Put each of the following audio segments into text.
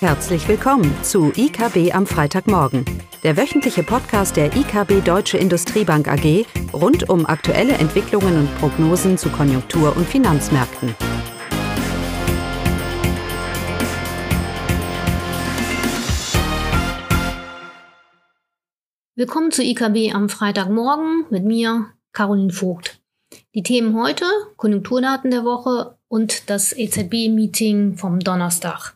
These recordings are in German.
Herzlich willkommen zu IKB am Freitagmorgen, der wöchentliche Podcast der IKB Deutsche Industriebank AG rund um aktuelle Entwicklungen und Prognosen zu Konjunktur- und Finanzmärkten. Willkommen zu IKB am Freitagmorgen mit mir, Caroline Vogt. Die Themen heute, Konjunkturdaten der Woche und das EZB-Meeting vom Donnerstag.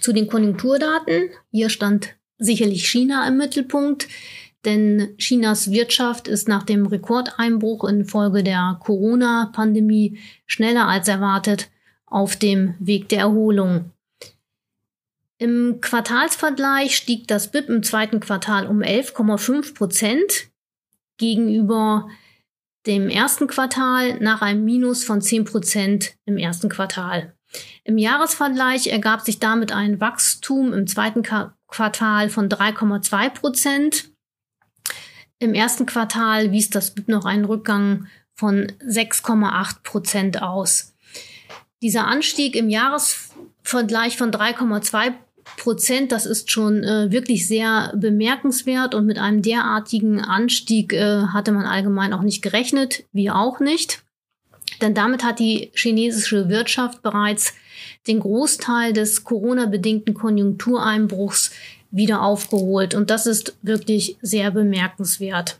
Zu den Konjunkturdaten. Hier stand sicherlich China im Mittelpunkt, denn Chinas Wirtschaft ist nach dem Rekordeinbruch infolge der Corona-Pandemie schneller als erwartet auf dem Weg der Erholung. Im Quartalsvergleich stieg das BIP im zweiten Quartal um 11,5 Prozent gegenüber dem ersten Quartal nach einem Minus von 10 Prozent im ersten Quartal. Im Jahresvergleich ergab sich damit ein Wachstum im zweiten Quartal von 3,2 Prozent. Im ersten Quartal wies das BIP noch einen Rückgang von 6,8 Prozent aus. Dieser Anstieg im Jahresvergleich von 3,2 Prozent, das ist schon äh, wirklich sehr bemerkenswert und mit einem derartigen Anstieg äh, hatte man allgemein auch nicht gerechnet, wir auch nicht. Denn damit hat die chinesische Wirtschaft bereits den Großteil des Corona-bedingten Konjunktureinbruchs wieder aufgeholt. Und das ist wirklich sehr bemerkenswert.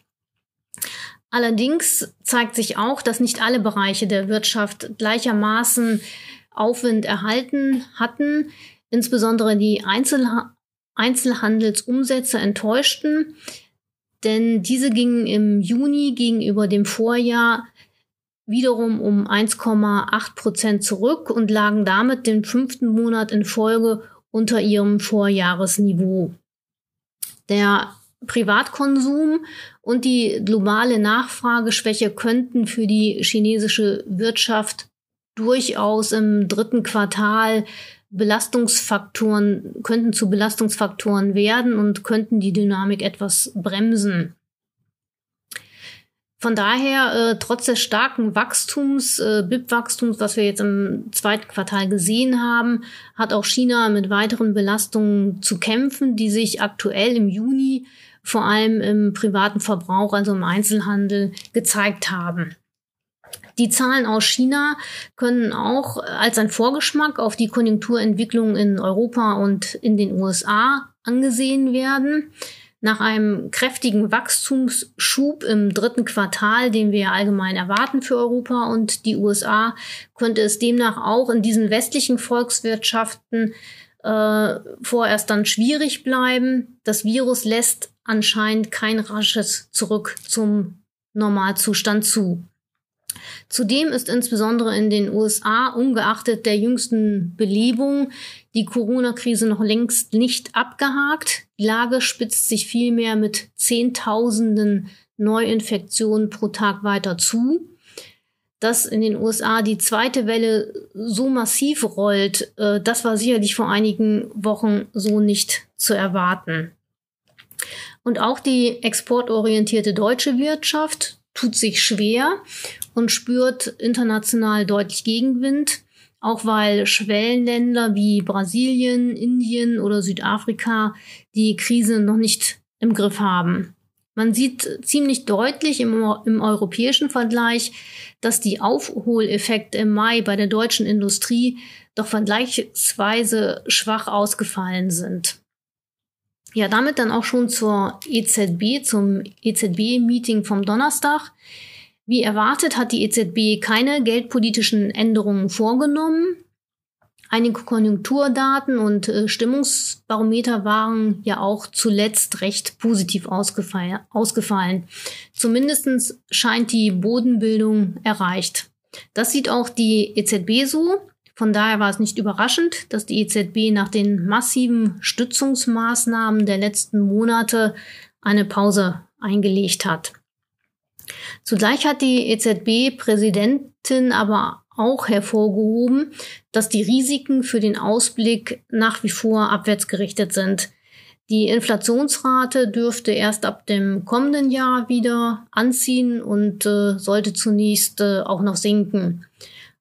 Allerdings zeigt sich auch, dass nicht alle Bereiche der Wirtschaft gleichermaßen Aufwind erhalten hatten. Insbesondere die Einzelha Einzelhandelsumsätze enttäuschten, denn diese gingen im Juni gegenüber dem Vorjahr wiederum um 1,8 Prozent zurück und lagen damit den fünften Monat in Folge unter ihrem Vorjahresniveau. Der Privatkonsum und die globale Nachfrageschwäche könnten für die chinesische Wirtschaft durchaus im dritten Quartal Belastungsfaktoren, könnten zu Belastungsfaktoren werden und könnten die Dynamik etwas bremsen. Von daher, äh, trotz des starken Wachstums, äh, BIP-Wachstums, was wir jetzt im zweiten Quartal gesehen haben, hat auch China mit weiteren Belastungen zu kämpfen, die sich aktuell im Juni vor allem im privaten Verbrauch, also im Einzelhandel, gezeigt haben. Die Zahlen aus China können auch als ein Vorgeschmack auf die Konjunkturentwicklung in Europa und in den USA angesehen werden. Nach einem kräftigen Wachstumsschub im dritten Quartal, den wir allgemein erwarten für Europa und die USA, könnte es demnach auch in diesen westlichen Volkswirtschaften äh, vorerst dann schwierig bleiben. Das Virus lässt anscheinend kein rasches Zurück zum Normalzustand zu. Zudem ist insbesondere in den USA, ungeachtet der jüngsten Belebung, die Corona-Krise noch längst nicht abgehakt. Die Lage spitzt sich vielmehr mit Zehntausenden Neuinfektionen pro Tag weiter zu. Dass in den USA die zweite Welle so massiv rollt, äh, das war sicherlich vor einigen Wochen so nicht zu erwarten. Und auch die exportorientierte deutsche Wirtschaft tut sich schwer und spürt international deutlich Gegenwind, auch weil Schwellenländer wie Brasilien, Indien oder Südafrika die Krise noch nicht im Griff haben. Man sieht ziemlich deutlich im, im europäischen Vergleich, dass die Aufholeffekte im Mai bei der deutschen Industrie doch vergleichsweise schwach ausgefallen sind. Ja, damit dann auch schon zur EZB, zum EZB-Meeting vom Donnerstag. Wie erwartet hat die EZB keine geldpolitischen Änderungen vorgenommen. Einige Konjunkturdaten und äh, Stimmungsbarometer waren ja auch zuletzt recht positiv ausgefallen. ausgefallen. Zumindest scheint die Bodenbildung erreicht. Das sieht auch die EZB so. Von daher war es nicht überraschend, dass die EZB nach den massiven Stützungsmaßnahmen der letzten Monate eine Pause eingelegt hat. Zugleich hat die EZB-Präsidentin aber auch hervorgehoben, dass die Risiken für den Ausblick nach wie vor abwärts gerichtet sind. Die Inflationsrate dürfte erst ab dem kommenden Jahr wieder anziehen und äh, sollte zunächst äh, auch noch sinken.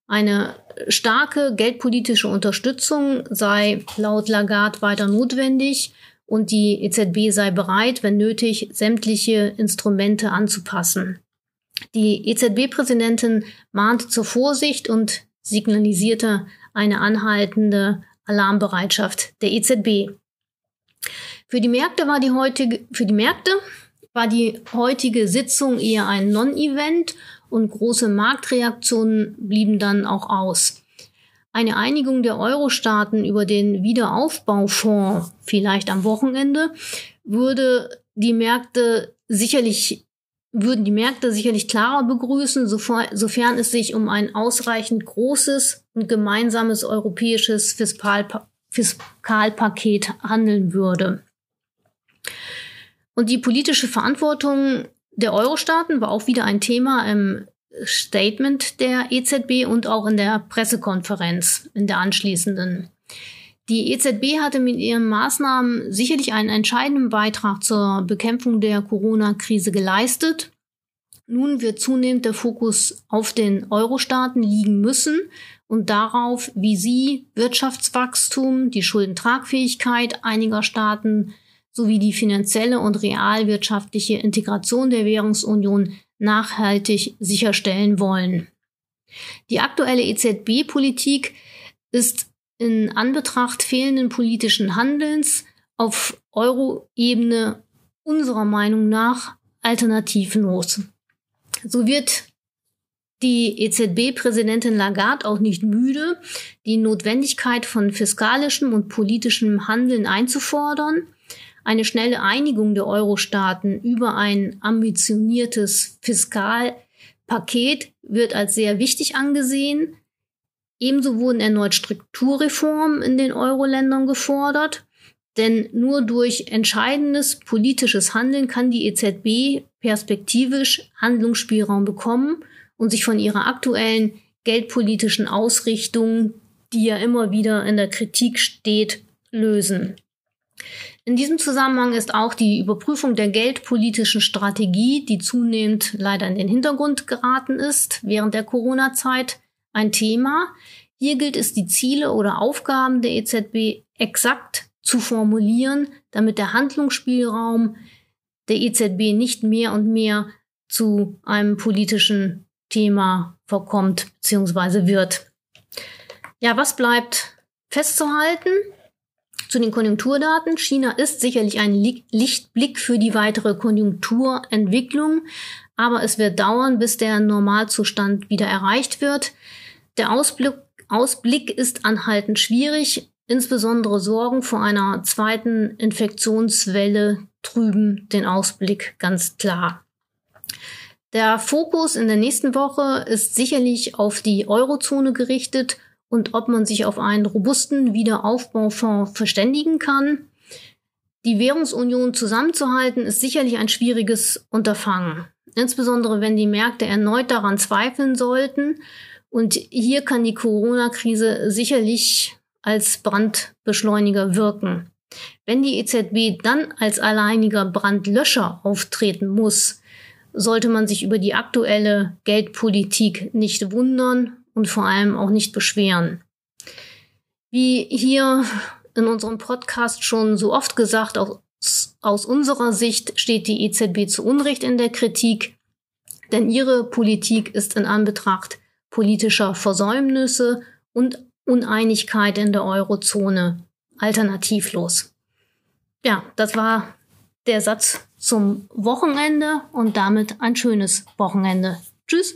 Eine starke geldpolitische Unterstützung sei laut Lagarde weiter notwendig und die EZB sei bereit, wenn nötig, sämtliche Instrumente anzupassen. Die EZB-Präsidentin mahnte zur Vorsicht und signalisierte eine anhaltende Alarmbereitschaft der EZB. Für die Märkte war die heutige, für die Märkte war die heutige Sitzung eher ein Non-Event und große Marktreaktionen blieben dann auch aus. Eine Einigung der Euro-Staaten über den Wiederaufbaufonds, vielleicht am Wochenende, würde die Märkte sicherlich würden die Märkte sicherlich klarer begrüßen, sofern es sich um ein ausreichend großes und gemeinsames europäisches Fiskalpaket handeln würde. Und die politische Verantwortung der Euro-Staaten war auch wieder ein Thema im Statement der EZB und auch in der Pressekonferenz in der anschließenden. Die EZB hatte mit ihren Maßnahmen sicherlich einen entscheidenden Beitrag zur Bekämpfung der Corona-Krise geleistet. Nun wird zunehmend der Fokus auf den Euro-Staaten liegen müssen und darauf, wie sie Wirtschaftswachstum, die Schuldentragfähigkeit einiger Staaten sowie die finanzielle und realwirtschaftliche Integration der Währungsunion nachhaltig sicherstellen wollen. Die aktuelle EZB-Politik ist in Anbetracht fehlenden politischen Handelns auf Euro-Ebene unserer Meinung nach alternativlos. So wird die EZB-Präsidentin Lagarde auch nicht müde, die Notwendigkeit von fiskalischem und politischem Handeln einzufordern eine schnelle Einigung der Euro-Staaten über ein ambitioniertes Fiskalpaket wird als sehr wichtig angesehen. Ebenso wurden erneut Strukturreformen in den Euro-Ländern gefordert, denn nur durch entscheidendes politisches Handeln kann die EZB perspektivisch Handlungsspielraum bekommen und sich von ihrer aktuellen geldpolitischen Ausrichtung, die ja immer wieder in der Kritik steht, lösen. In diesem Zusammenhang ist auch die Überprüfung der geldpolitischen Strategie, die zunehmend leider in den Hintergrund geraten ist während der Corona-Zeit, ein Thema. Hier gilt es, die Ziele oder Aufgaben der EZB exakt zu formulieren, damit der Handlungsspielraum der EZB nicht mehr und mehr zu einem politischen Thema verkommt bzw. wird. Ja, was bleibt festzuhalten? Zu den Konjunkturdaten. China ist sicherlich ein Lichtblick für die weitere Konjunkturentwicklung, aber es wird dauern, bis der Normalzustand wieder erreicht wird. Der Ausblick, Ausblick ist anhaltend schwierig. Insbesondere Sorgen vor einer zweiten Infektionswelle trüben den Ausblick ganz klar. Der Fokus in der nächsten Woche ist sicherlich auf die Eurozone gerichtet und ob man sich auf einen robusten Wiederaufbaufonds verständigen kann. Die Währungsunion zusammenzuhalten ist sicherlich ein schwieriges Unterfangen, insbesondere wenn die Märkte erneut daran zweifeln sollten. Und hier kann die Corona-Krise sicherlich als Brandbeschleuniger wirken. Wenn die EZB dann als alleiniger Brandlöscher auftreten muss, sollte man sich über die aktuelle Geldpolitik nicht wundern und vor allem auch nicht beschweren. Wie hier in unserem Podcast schon so oft gesagt, aus, aus unserer Sicht steht die EZB zu Unrecht in der Kritik, denn ihre Politik ist in Anbetracht politischer Versäumnisse und Uneinigkeit in der Eurozone alternativlos. Ja, das war der Satz zum Wochenende und damit ein schönes Wochenende. Tschüss.